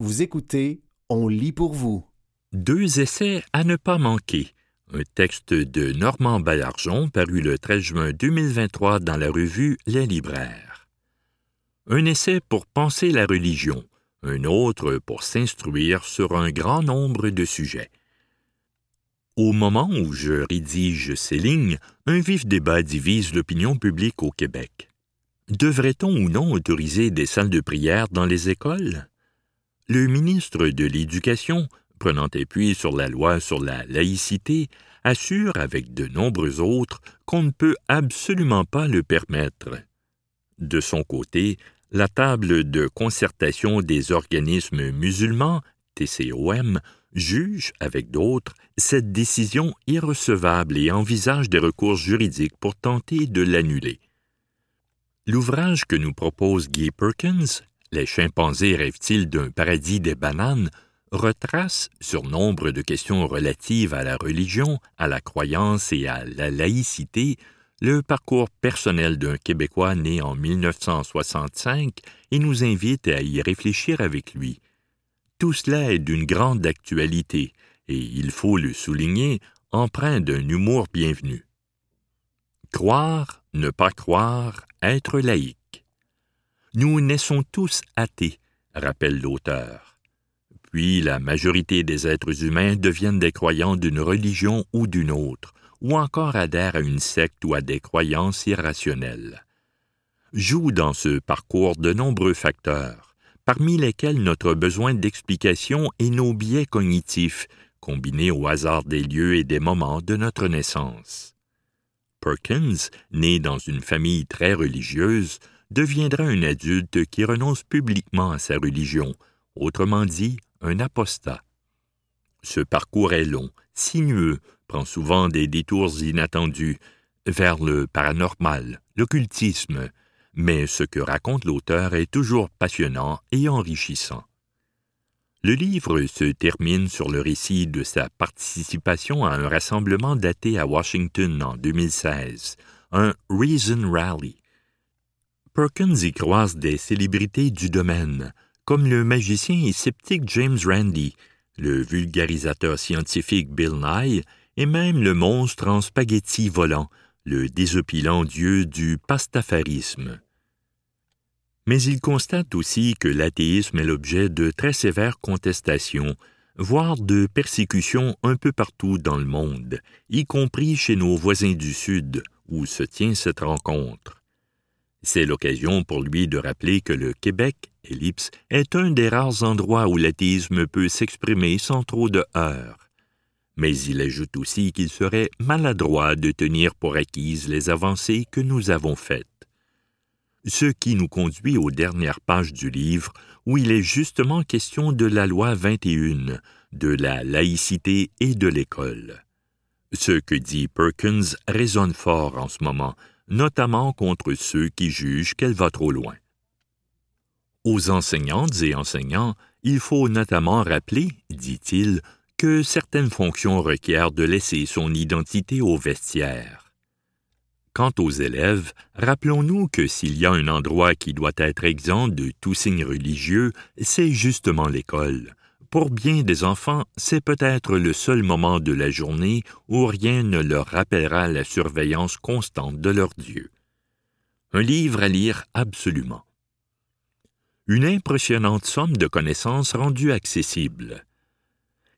Vous écoutez On lit pour vous. Deux essais à ne pas manquer. Un texte de Normand Ballargeon paru le 13 juin 2023 dans la revue Les Libraires. Un essai pour penser la religion, un autre pour s'instruire sur un grand nombre de sujets. Au moment où je rédige ces lignes, un vif débat divise l'opinion publique au Québec. Devrait-on ou non autoriser des salles de prière dans les écoles? Le ministre de l'Éducation, prenant appui sur la loi sur la laïcité, assure avec de nombreux autres qu'on ne peut absolument pas le permettre. De son côté, la table de concertation des organismes musulmans, TCOM, juge, avec d'autres, cette décision irrecevable et envisage des recours juridiques pour tenter de l'annuler. L'ouvrage que nous propose Guy Perkins, Les chimpanzés rêvent-ils d'un paradis des bananes, retrace, sur nombre de questions relatives à la religion, à la croyance et à la laïcité, le parcours personnel d'un Québécois né en 1965 et nous invite à y réfléchir avec lui. Tout cela est d'une grande actualité, et il faut le souligner, empreint d'un humour bienvenu. Croire, ne pas croire, être laïque. Nous naissons tous athées, rappelle l'auteur. Puis la majorité des êtres humains deviennent des croyants d'une religion ou d'une autre, ou encore adhèrent à une secte ou à des croyances irrationnelles. Jouent dans ce parcours de nombreux facteurs parmi lesquels notre besoin d'explication et nos biais cognitifs, combinés au hasard des lieux et des moments de notre naissance. Perkins, né dans une famille très religieuse, deviendra un adulte qui renonce publiquement à sa religion, autrement dit, un apostat. Ce parcours est long, sinueux, prend souvent des détours inattendus vers le paranormal, l'occultisme, mais ce que raconte l'auteur est toujours passionnant et enrichissant. Le livre se termine sur le récit de sa participation à un rassemblement daté à Washington en 2016, un Reason Rally. Perkins y croise des célébrités du domaine, comme le magicien et sceptique James Randi, le vulgarisateur scientifique Bill Nye et même le monstre en spaghetti volant, le désopilant dieu du pastafarisme mais il constate aussi que l'athéisme est l'objet de très sévères contestations, voire de persécutions un peu partout dans le monde, y compris chez nos voisins du Sud, où se tient cette rencontre. C'est l'occasion pour lui de rappeler que le Québec, ellipse, est un des rares endroits où l'athéisme peut s'exprimer sans trop de heurts. Mais il ajoute aussi qu'il serait maladroit de tenir pour acquises les avancées que nous avons faites ce qui nous conduit aux dernières pages du livre où il est justement question de la loi 21, de la laïcité et de l'école. Ce que dit Perkins résonne fort en ce moment, notamment contre ceux qui jugent qu'elle va trop loin. Aux enseignantes et enseignants, il faut notamment rappeler, dit-il, que certaines fonctions requièrent de laisser son identité au vestiaire. Quant aux élèves, rappelons-nous que s'il y a un endroit qui doit être exempt de tout signe religieux, c'est justement l'école. Pour bien des enfants, c'est peut-être le seul moment de la journée où rien ne leur rappellera la surveillance constante de leur Dieu. Un livre à lire absolument. Une impressionnante somme de connaissances rendues accessibles.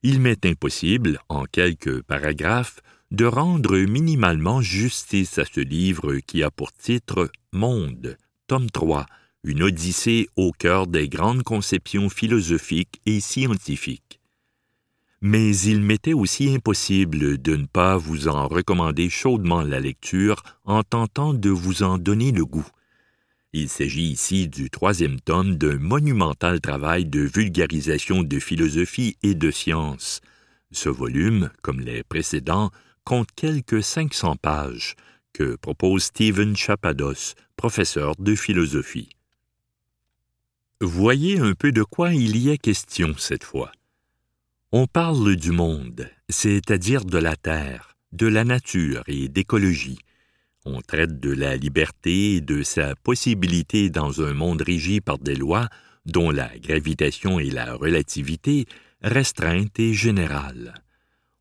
Il m'est impossible, en quelques paragraphes, de rendre minimalement justice à ce livre qui a pour titre Monde, tome 3, une odyssée au cœur des grandes conceptions philosophiques et scientifiques. Mais il m'était aussi impossible de ne pas vous en recommander chaudement la lecture en tentant de vous en donner le goût. Il s'agit ici du troisième tome d'un monumental travail de vulgarisation de philosophie et de science. Ce volume, comme les précédents, compte quelques 500 pages que propose Stephen Chapados, professeur de philosophie. Voyez un peu de quoi il y est question cette fois. On parle du monde, c'est-à-dire de la Terre, de la nature et d'écologie. On traite de la liberté et de sa possibilité dans un monde régi par des lois dont la gravitation et la relativité, restreinte et générale.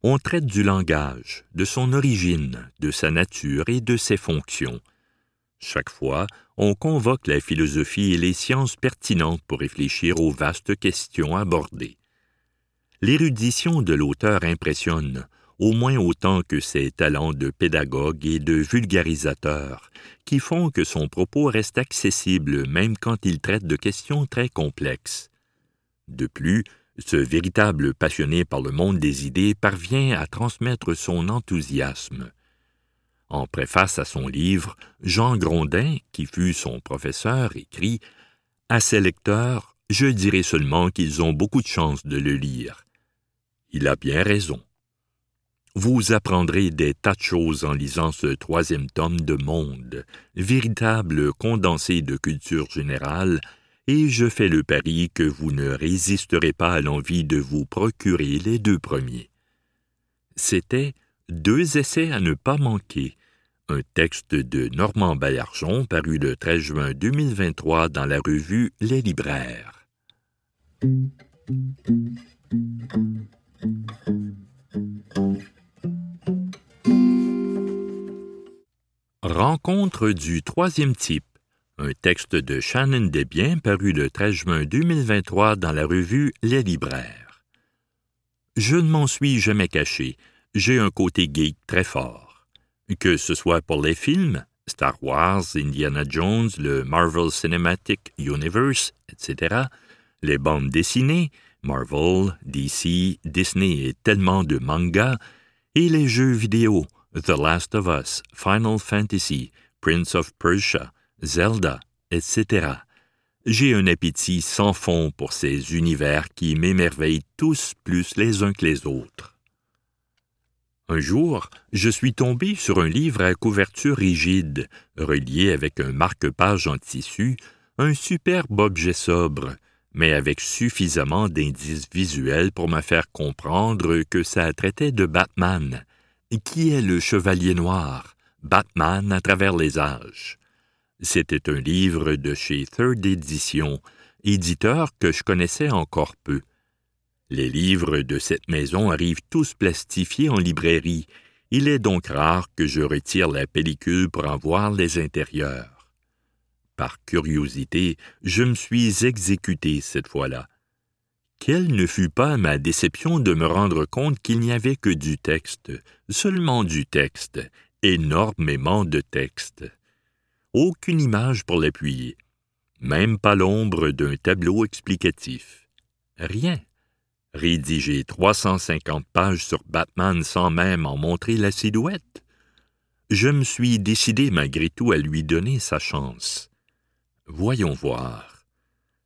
On traite du langage, de son origine, de sa nature et de ses fonctions. Chaque fois, on convoque la philosophie et les sciences pertinentes pour réfléchir aux vastes questions abordées. L'érudition de l'auteur impressionne, au moins autant que ses talents de pédagogue et de vulgarisateur, qui font que son propos reste accessible même quand il traite de questions très complexes. De plus, ce véritable passionné par le monde des idées parvient à transmettre son enthousiasme. En préface à son livre, Jean Grondin, qui fut son professeur, écrit À ses lecteurs, je dirai seulement qu'ils ont beaucoup de chance de le lire. Il a bien raison. Vous apprendrez des tas de choses en lisant ce troisième tome de Monde, véritable condensé de culture générale, et je fais le pari que vous ne résisterez pas à l'envie de vous procurer les deux premiers. C'était Deux essais à ne pas manquer, un texte de Normand Baillargeon paru le 13 juin 2023 dans la revue Les Libraires. Rencontre du troisième type, un texte de Shannon Desbiens paru le 13 juin 2023 dans la revue Les Libraires. Je ne m'en suis jamais caché, j'ai un côté geek très fort. Que ce soit pour les films, Star Wars, Indiana Jones, le Marvel Cinematic Universe, etc., les bandes dessinées, Marvel, DC, Disney et tellement de mangas, et les jeux vidéo, The Last of Us, Final Fantasy, Prince of Persia, Zelda, etc. J'ai un appétit sans fond pour ces univers qui m'émerveillent tous plus les uns que les autres. Un jour, je suis tombé sur un livre à couverture rigide, relié avec un marque-page en tissu, un superbe objet sobre, mais avec suffisamment d'indices visuels pour me faire comprendre que ça traitait de Batman, qui est le Chevalier Noir, Batman à travers les âges. C'était un livre de chez Third Edition, éditeur que je connaissais encore peu. Les livres de cette maison arrivent tous plastifiés en librairie. Il est donc rare que je retire la pellicule pour en voir les intérieurs. Par curiosité, je me suis exécuté cette fois-là. Quelle ne fut pas ma déception de me rendre compte qu'il n'y avait que du texte, seulement du texte, énormément de texte. Aucune image pour l'appuyer, même pas l'ombre d'un tableau explicatif. Rien. Rédiger 350 pages sur Batman sans même en montrer la silhouette. Je me suis décidé malgré tout à lui donner sa chance. Voyons voir.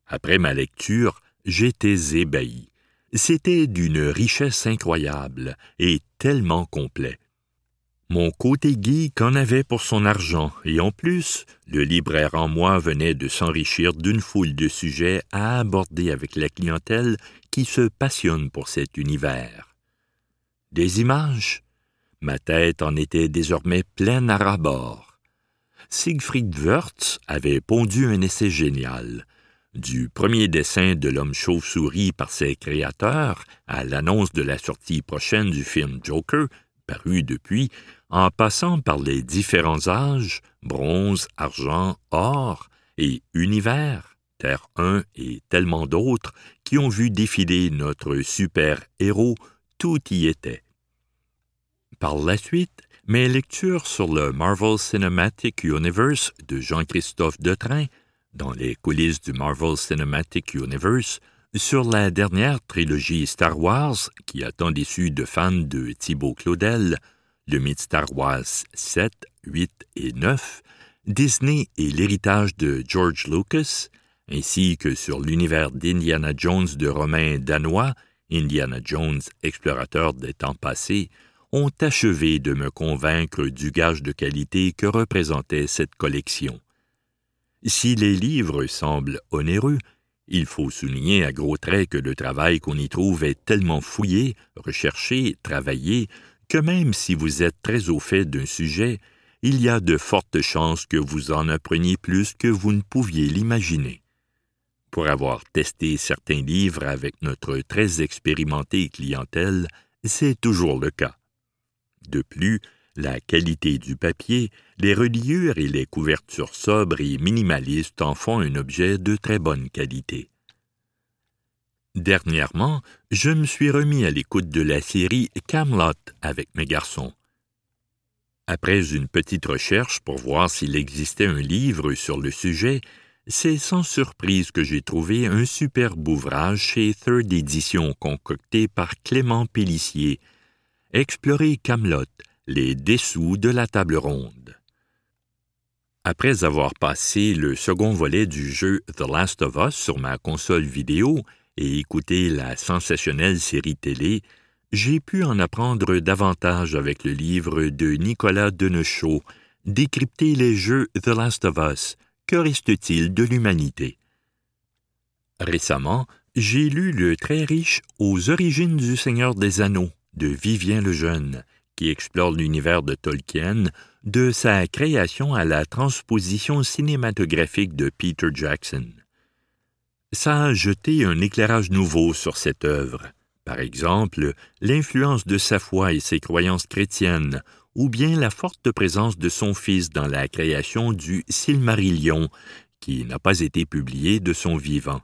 Après ma lecture, j'étais ébahi. C'était d'une richesse incroyable et tellement complet. Mon côté geek en avait pour son argent, et en plus, le libraire en moi venait de s'enrichir d'une foule de sujets à aborder avec la clientèle qui se passionne pour cet univers. Des images? Ma tête en était désormais pleine à rabord. Siegfried Wörth avait pondu un essai génial, du premier dessin de l'homme chauve-souris par ses créateurs à l'annonce de la sortie prochaine du film Joker, paru depuis, en passant par les différents âges, bronze, argent, or et univers, Terre 1 et tellement d'autres, qui ont vu défiler notre super-héros, tout y était. Par la suite, mes lectures sur le Marvel Cinematic Universe de Jean-Christophe Detrain dans les coulisses du Marvel Cinematic Universe sur la dernière trilogie Star Wars qui a tant déçu de fans de Thibaut Claudel, le mythe Star Wars 7, 8 et 9, Disney et l'héritage de George Lucas, ainsi que sur l'univers d'Indiana Jones de Romain danois, Indiana Jones, explorateur des temps passés, ont achevé de me convaincre du gage de qualité que représentait cette collection. Si les livres semblent onéreux, il faut souligner à gros traits que le travail qu'on y trouve est tellement fouillé, recherché, travaillé, que même si vous êtes très au fait d'un sujet, il y a de fortes chances que vous en appreniez plus que vous ne pouviez l'imaginer. Pour avoir testé certains livres avec notre très expérimentée clientèle, c'est toujours le cas. De plus, la qualité du papier, les reliures et les couvertures sobres et minimalistes en font un objet de très bonne qualité. Dernièrement, je me suis remis à l'écoute de la série Camelot avec mes garçons. Après une petite recherche pour voir s'il existait un livre sur le sujet, c'est sans surprise que j'ai trouvé un superbe ouvrage chez Third Edition concocté par Clément Pellissier, Explorer Camelot, les dessous de la table ronde. Après avoir passé le second volet du jeu The Last of Us sur ma console vidéo et écouté la sensationnelle série télé, j'ai pu en apprendre davantage avec le livre de Nicolas Denechaux, Décrypter les jeux The Last of Us, que reste-t-il de l'humanité? Récemment, j'ai lu le très riche Aux origines du Seigneur des Anneaux de Vivien le Jeune, qui explore l'univers de Tolkien de sa création à la transposition cinématographique de Peter Jackson. Ça a jeté un éclairage nouveau sur cette œuvre, par exemple l'influence de sa foi et ses croyances chrétiennes, ou bien la forte présence de son fils dans la création du Silmarillion, qui n'a pas été publié de son vivant.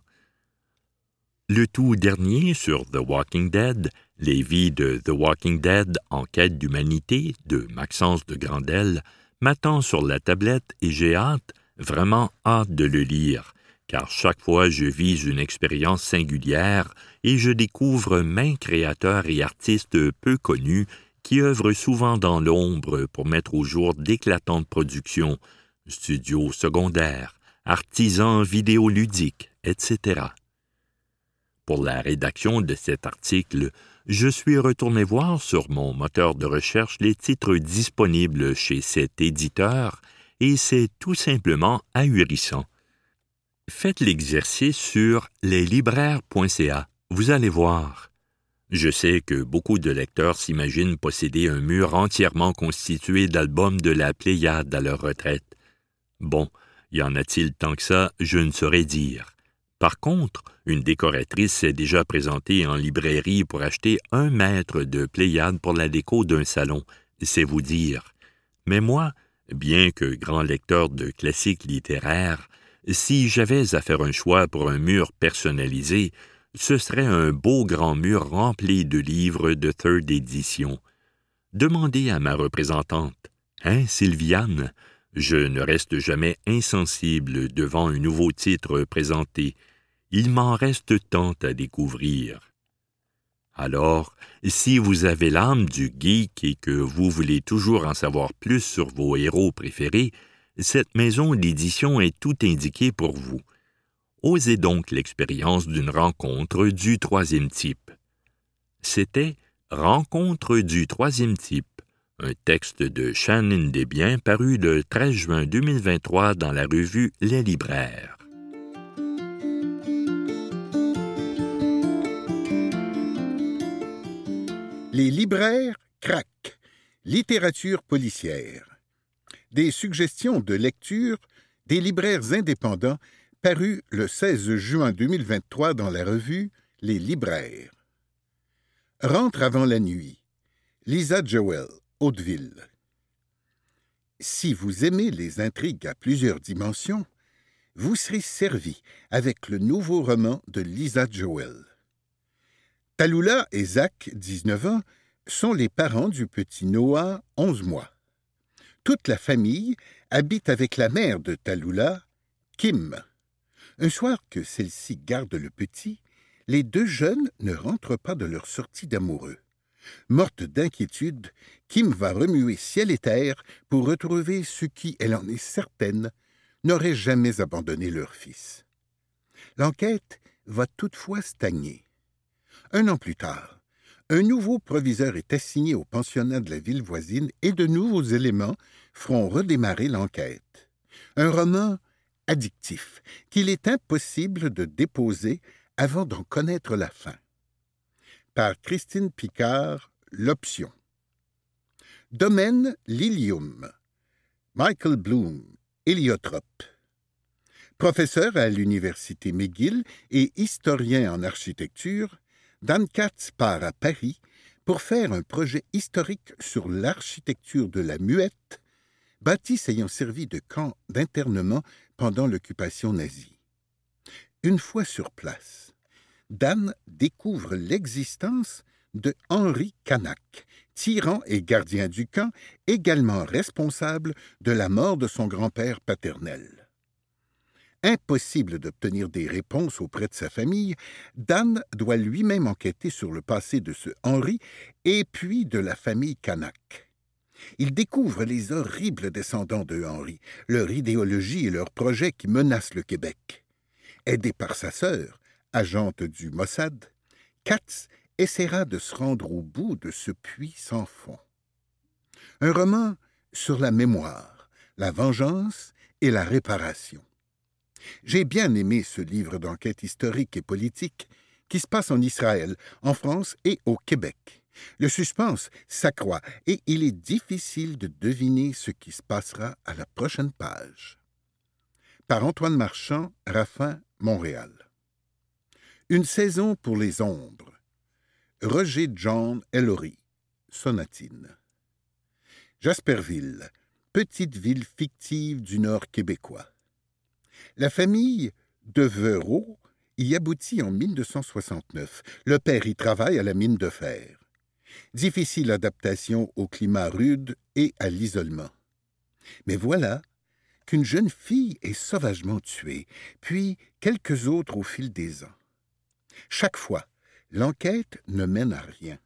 Le tout dernier sur The Walking Dead, les vies de The Walking Dead en quête d'humanité de Maxence de Grandel, m'attend sur la tablette et j'ai hâte, vraiment hâte de le lire, car chaque fois je vis une expérience singulière et je découvre mains créateurs et artistes peu connus qui œuvrent souvent dans l'ombre pour mettre au jour d'éclatantes productions, studios secondaires, artisans vidéoludiques, etc. Pour la rédaction de cet article, je suis retourné voir sur mon moteur de recherche les titres disponibles chez cet éditeur et c'est tout simplement ahurissant faites l'exercice sur leslibraires.ca. Vous allez voir. Je sais que beaucoup de lecteurs s'imaginent posséder un mur entièrement constitué d'albums de la Pléiade à leur retraite. Bon, y en a-t-il tant que ça, je ne saurais dire. Par contre, une décoratrice s'est déjà présentée en librairie pour acheter un mètre de Pléiade pour la déco d'un salon, c'est vous dire. Mais moi, bien que grand lecteur de classiques littéraires, si j'avais à faire un choix pour un mur personnalisé, ce serait un beau grand mur rempli de livres de third édition. Demandez à ma représentante. Hein, Sylviane? Je ne reste jamais insensible devant un nouveau titre présenté. Il m'en reste tant à découvrir. Alors, si vous avez l'âme du geek et que vous voulez toujours en savoir plus sur vos héros préférés, cette maison d'édition est tout indiquée pour vous. Osez donc l'expérience d'une rencontre du troisième type. C'était Rencontre du troisième type, un texte de Shannon Desbiens paru le 13 juin 2023 dans la revue Les Libraires. Les libraires craquent. Littérature policière des suggestions de lecture des libraires indépendants parus le 16 juin 2023 dans la revue Les Libraires. Rentre avant la nuit. Lisa Joel, Hauteville. Si vous aimez les intrigues à plusieurs dimensions, vous serez servi avec le nouveau roman de Lisa Joel. Talula et Zach, 19 ans, sont les parents du petit Noah, 11 mois toute la famille habite avec la mère de Talula, Kim. Un soir que celle-ci garde le petit, les deux jeunes ne rentrent pas de leur sortie d'amoureux. Morte d'inquiétude, Kim va remuer ciel et terre pour retrouver ce qui, elle en est certaine, n'aurait jamais abandonné leur fils. L'enquête va toutefois stagner. Un an plus tard, un nouveau proviseur est assigné au pensionnat de la ville voisine et de nouveaux éléments feront redémarrer l'enquête. Un roman addictif qu'il est impossible de déposer avant d'en connaître la fin. Par Christine Picard, L'Option. Domaine Lilium. Michael Bloom, Héliotrope. Professeur à l'université McGill et historien en architecture, Dan Katz part à Paris pour faire un projet historique sur l'architecture de la Muette, bâtisse ayant servi de camp d'internement pendant l'occupation nazie. Une fois sur place, Dan découvre l'existence de Henri Canac, tyran et gardien du camp, également responsable de la mort de son grand-père paternel. Impossible d'obtenir des réponses auprès de sa famille, Dan doit lui-même enquêter sur le passé de ce Henri et puis de la famille Canac. Il découvre les horribles descendants de Henri, leur idéologie et leurs projets qui menacent le Québec. Aidé par sa sœur, agente du Mossad, Katz essaiera de se rendre au bout de ce puits sans fond. Un roman sur la mémoire, la vengeance et la réparation. J'ai bien aimé ce livre d'enquête historique et politique qui se passe en Israël, en France et au Québec. Le suspense s'accroît et il est difficile de deviner ce qui se passera à la prochaine page. Par Antoine Marchand, Raffin, Montréal. Une saison pour les ombres. Roger John Ellory, Sonatine. Jasperville, petite ville fictive du nord québécois. La famille Devereux y aboutit en 1969. Le père y travaille à la mine de fer. Difficile adaptation au climat rude et à l'isolement. Mais voilà qu'une jeune fille est sauvagement tuée, puis quelques autres au fil des ans. Chaque fois, l'enquête ne mène à rien.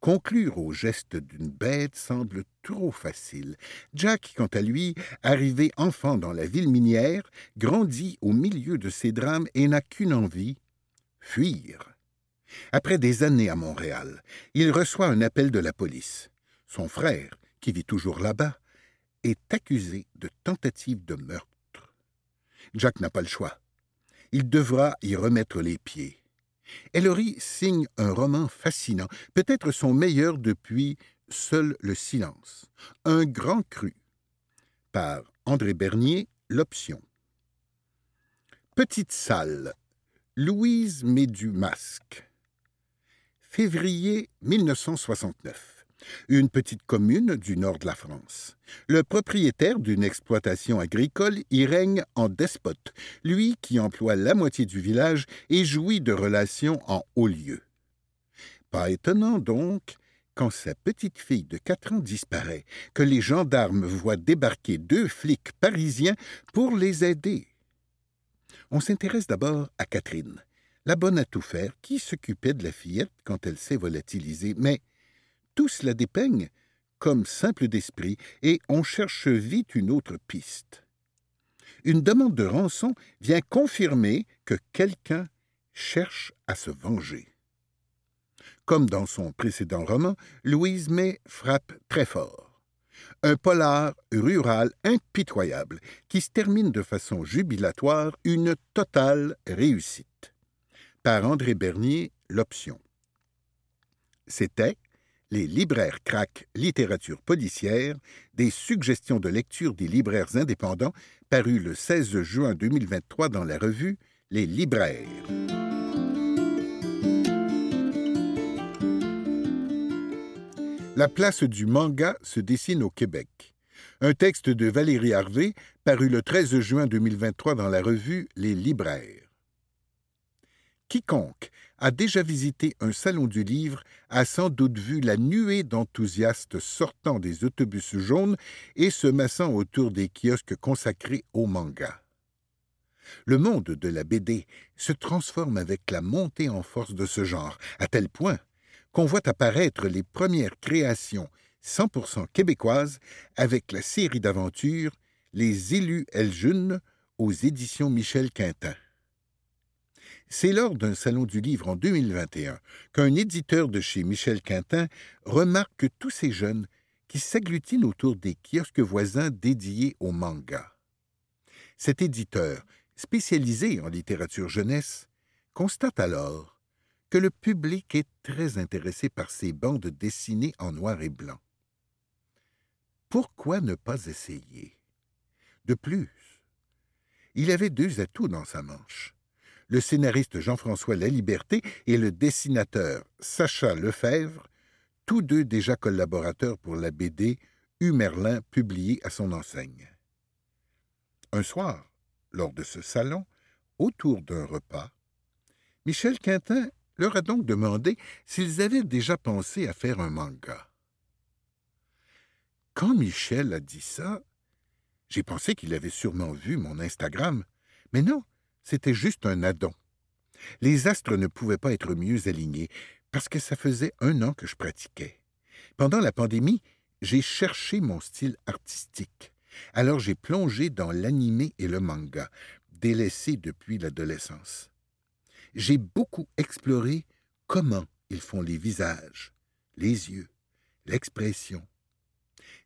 Conclure au geste d'une bête semble trop facile. Jack, quant à lui, arrivé enfant dans la ville minière, grandit au milieu de ces drames et n'a qu'une envie fuir. Après des années à Montréal, il reçoit un appel de la police. Son frère, qui vit toujours là-bas, est accusé de tentative de meurtre. Jack n'a pas le choix. Il devra y remettre les pieds. Ellery signe un roman fascinant, peut-être son meilleur depuis Seul le silence, un grand cru, par André Bernier, L'Option. Petite salle, Louise met du masque. Février 1969 une petite commune du nord de la France. Le propriétaire d'une exploitation agricole y règne en despote, lui qui emploie la moitié du village et jouit de relations en haut lieu. Pas étonnant donc quand sa petite fille de quatre ans disparaît, que les gendarmes voient débarquer deux flics parisiens pour les aider. On s'intéresse d'abord à Catherine, la bonne à tout faire, qui s'occupait de la fillette quand elle s'est volatilisée, mais tous la dépeignent comme simple d'esprit et on cherche vite une autre piste. Une demande de rançon vient confirmer que quelqu'un cherche à se venger. Comme dans son précédent roman, Louise May frappe très fort. Un polar rural impitoyable qui se termine de façon jubilatoire, une totale réussite. Par André Bernier, L'Option. C'était les libraires craquent littérature policière, des suggestions de lecture des libraires indépendants, paru le 16 juin 2023 dans la revue Les libraires. La place du manga se dessine au Québec. Un texte de Valérie Harvey, paru le 13 juin 2023 dans la revue Les libraires. Quiconque a déjà visité un salon du livre a sans doute vu la nuée d'enthousiastes sortant des autobus jaunes et se massant autour des kiosques consacrés au manga. Le monde de la BD se transforme avec la montée en force de ce genre, à tel point qu'on voit apparaître les premières créations 100% québécoises avec la série d'aventures Les élus Eljunes aux éditions Michel Quintin. C'est lors d'un salon du livre en 2021 qu'un éditeur de chez Michel Quintin remarque tous ces jeunes qui s'agglutinent autour des kiosques voisins dédiés au manga. Cet éditeur, spécialisé en littérature jeunesse, constate alors que le public est très intéressé par ces bandes dessinées en noir et blanc. Pourquoi ne pas essayer? De plus, il avait deux atouts dans sa manche. Le scénariste Jean-François Laliberté et le dessinateur Sacha Lefebvre, tous deux déjà collaborateurs pour la BD Humerlin publiée à son enseigne. Un soir, lors de ce salon, autour d'un repas, Michel Quintin leur a donc demandé s'ils avaient déjà pensé à faire un manga. Quand Michel a dit ça, j'ai pensé qu'il avait sûrement vu mon Instagram, mais non, c'était juste un addon. Les astres ne pouvaient pas être mieux alignés, parce que ça faisait un an que je pratiquais. Pendant la pandémie, j'ai cherché mon style artistique. Alors j'ai plongé dans l'animé et le manga, délaissé depuis l'adolescence. J'ai beaucoup exploré comment ils font les visages, les yeux, l'expression.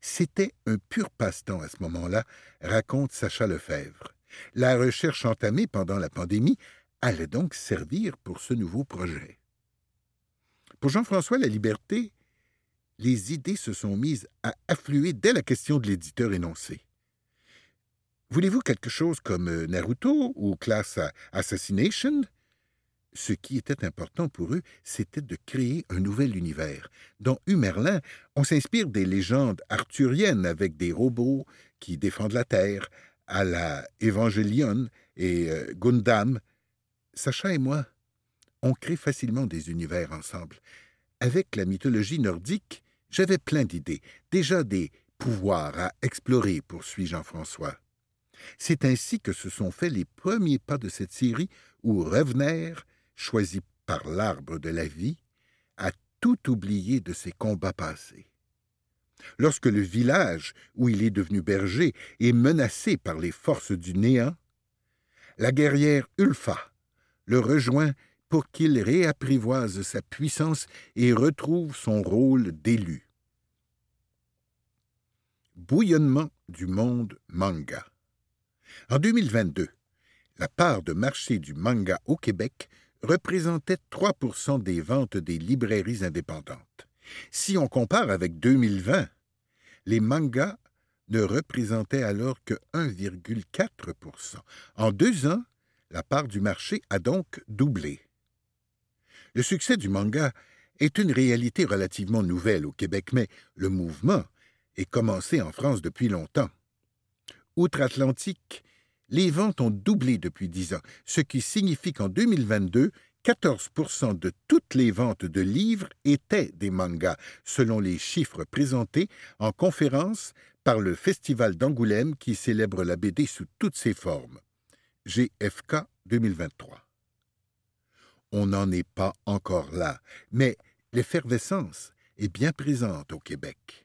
C'était un pur passe-temps à ce moment-là, raconte Sacha Lefebvre. La recherche entamée pendant la pandémie allait donc servir pour ce nouveau projet. Pour Jean-François La Liberté, les idées se sont mises à affluer dès la question de l'éditeur énoncé. Voulez-vous quelque chose comme euh, Naruto ou Class Assassination? Ce qui était important pour eux, c'était de créer un nouvel univers. Dans Humerlin, on s'inspire des légendes arthuriennes avec des robots qui défendent la Terre, à la Evangelion et euh, Gundam. Sacha et moi, on crée facilement des univers ensemble. Avec la mythologie nordique, j'avais plein d'idées, déjà des pouvoirs à explorer, poursuit Jean-François. C'est ainsi que se sont faits les premiers pas de cette série où Revener, choisi par l'arbre de la vie, a tout oublié de ses combats passés. Lorsque le village où il est devenu berger est menacé par les forces du néant, la guerrière Ulfa le rejoint pour qu'il réapprivoise sa puissance et retrouve son rôle d'élu bouillonnement du monde manga. En 2022, la part de marché du manga au Québec représentait 3% des ventes des librairies indépendantes. Si on compare avec 2020, les mangas ne représentaient alors que 1,4% En deux ans, la part du marché a donc doublé. Le succès du manga est une réalité relativement nouvelle au Québec, mais le mouvement est commencé en France depuis longtemps. Outre-Atlantique, les ventes ont doublé depuis dix ans, ce qui signifie qu'en 2022, 14% de toutes les ventes de livres étaient des mangas, selon les chiffres présentés en conférence par le Festival d'Angoulême qui célèbre la BD sous toutes ses formes. GFK 2023. On n'en est pas encore là, mais l'effervescence est bien présente au Québec.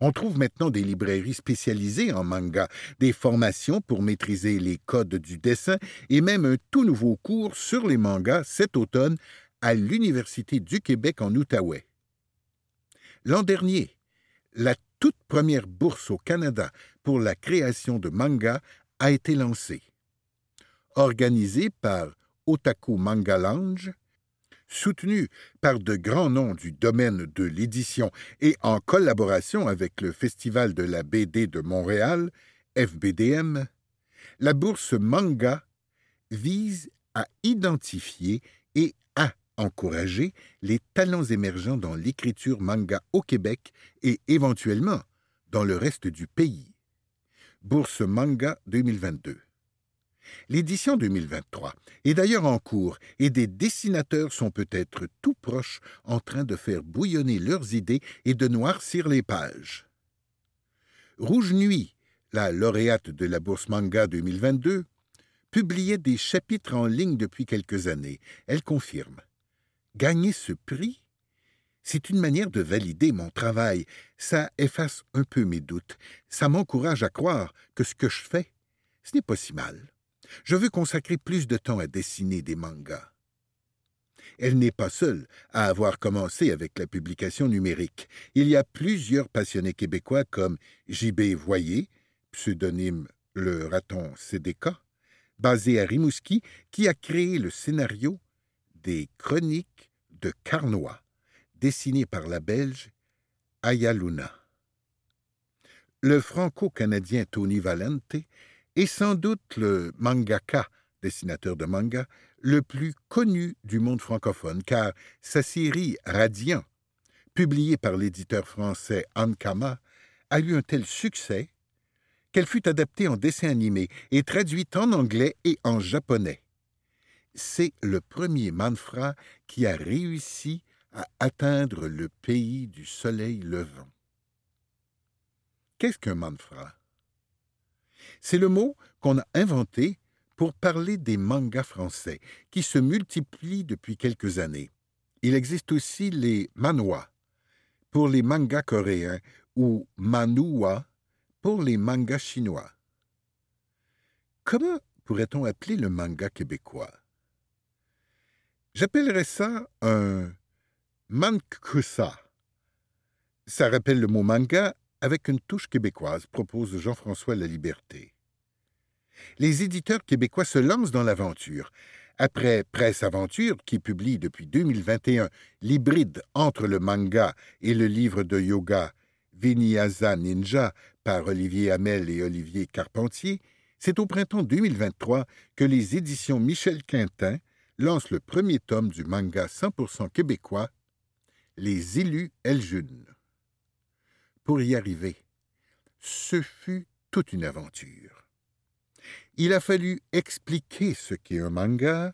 On trouve maintenant des librairies spécialisées en manga, des formations pour maîtriser les codes du dessin et même un tout nouveau cours sur les mangas cet automne à l'Université du Québec en Outaouais. L'an dernier, la toute première bourse au Canada pour la création de manga a été lancée. Organisée par Otaku Manga Lounge, soutenu par de grands noms du domaine de l'édition et en collaboration avec le Festival de la BD de Montréal, FBDM, la bourse Manga vise à identifier et à encourager les talents émergents dans l'écriture manga au Québec et éventuellement dans le reste du pays. Bourse Manga 2022. L'édition 2023 est d'ailleurs en cours et des dessinateurs sont peut-être tout proches en train de faire bouillonner leurs idées et de noircir les pages. Rouge Nuit, la lauréate de la Bourse Manga 2022, publiait des chapitres en ligne depuis quelques années. Elle confirme. Gagner ce prix c'est une manière de valider mon travail. Ça efface un peu mes doutes. Ça m'encourage à croire que ce que je fais, ce n'est pas si mal je veux consacrer plus de temps à dessiner des mangas. Elle n'est pas seule à avoir commencé avec la publication numérique. Il y a plusieurs passionnés québécois comme J.B. Voyer, pseudonyme Le Raton CDK, basé à Rimouski, qui a créé le scénario des Chroniques de Carnois, dessiné par la Belge Aya Luna. Le franco-canadien Tony Valente est sans doute le mangaka, dessinateur de manga, le plus connu du monde francophone, car sa série Radiant, publiée par l'éditeur français Ankama, a eu un tel succès qu'elle fut adaptée en dessin animé et traduite en anglais et en japonais. C'est le premier manfra qui a réussi à atteindre le pays du soleil levant. Qu'est-ce qu'un manfra C'est le mot qu'on a inventé pour parler des mangas français, qui se multiplient depuis quelques années. Il existe aussi les manhwa pour les mangas coréens ou manhwa pour les mangas chinois. Comment pourrait-on appeler le manga québécois? J'appellerais ça un mankusa. Ça rappelle le mot manga avec une touche québécoise, propose Jean-François La Liberté. Les éditeurs québécois se lancent dans l'aventure. Après Presse Aventure, qui publie depuis 2021 l'hybride entre le manga et le livre de yoga Vinyasa Ninja par Olivier Hamel et Olivier Carpentier, c'est au printemps 2023 que les éditions Michel Quintin lancent le premier tome du manga 100% québécois, Les élus Eljun. Pour y arriver, ce fut toute une aventure. Il a fallu expliquer ce qu'est un manga,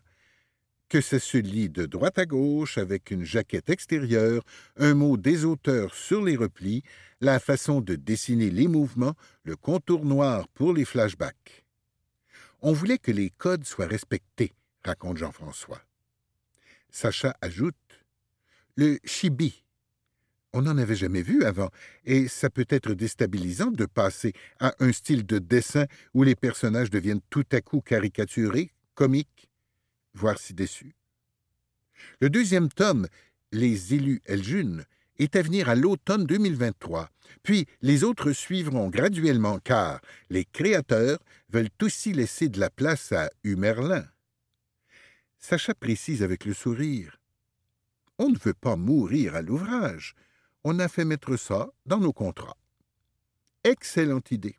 que ça se lit de droite à gauche avec une jaquette extérieure, un mot des auteurs sur les replis, la façon de dessiner les mouvements, le contour noir pour les flashbacks. On voulait que les codes soient respectés, raconte Jean-François. Sacha ajoute Le chibi. On n'en avait jamais vu avant, et ça peut être déstabilisant de passer à un style de dessin où les personnages deviennent tout à coup caricaturés, comiques, voire si déçus. Le deuxième tome, Les élus Eljun, est à venir à l'automne 2023. Puis les autres suivront graduellement car les créateurs veulent aussi laisser de la place à Humerlin. Sacha précise avec le sourire. On ne veut pas mourir à l'ouvrage. On a fait mettre ça dans nos contrats. Excellente idée,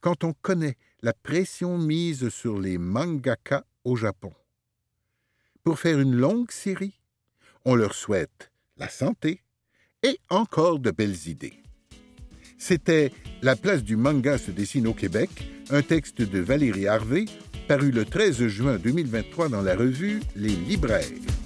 quand on connaît la pression mise sur les mangaka au Japon. Pour faire une longue série, on leur souhaite la santé, et encore de belles idées. C'était La place du manga se dessine au Québec, un texte de Valérie Harvey, paru le 13 juin 2023 dans la revue Les Libraires.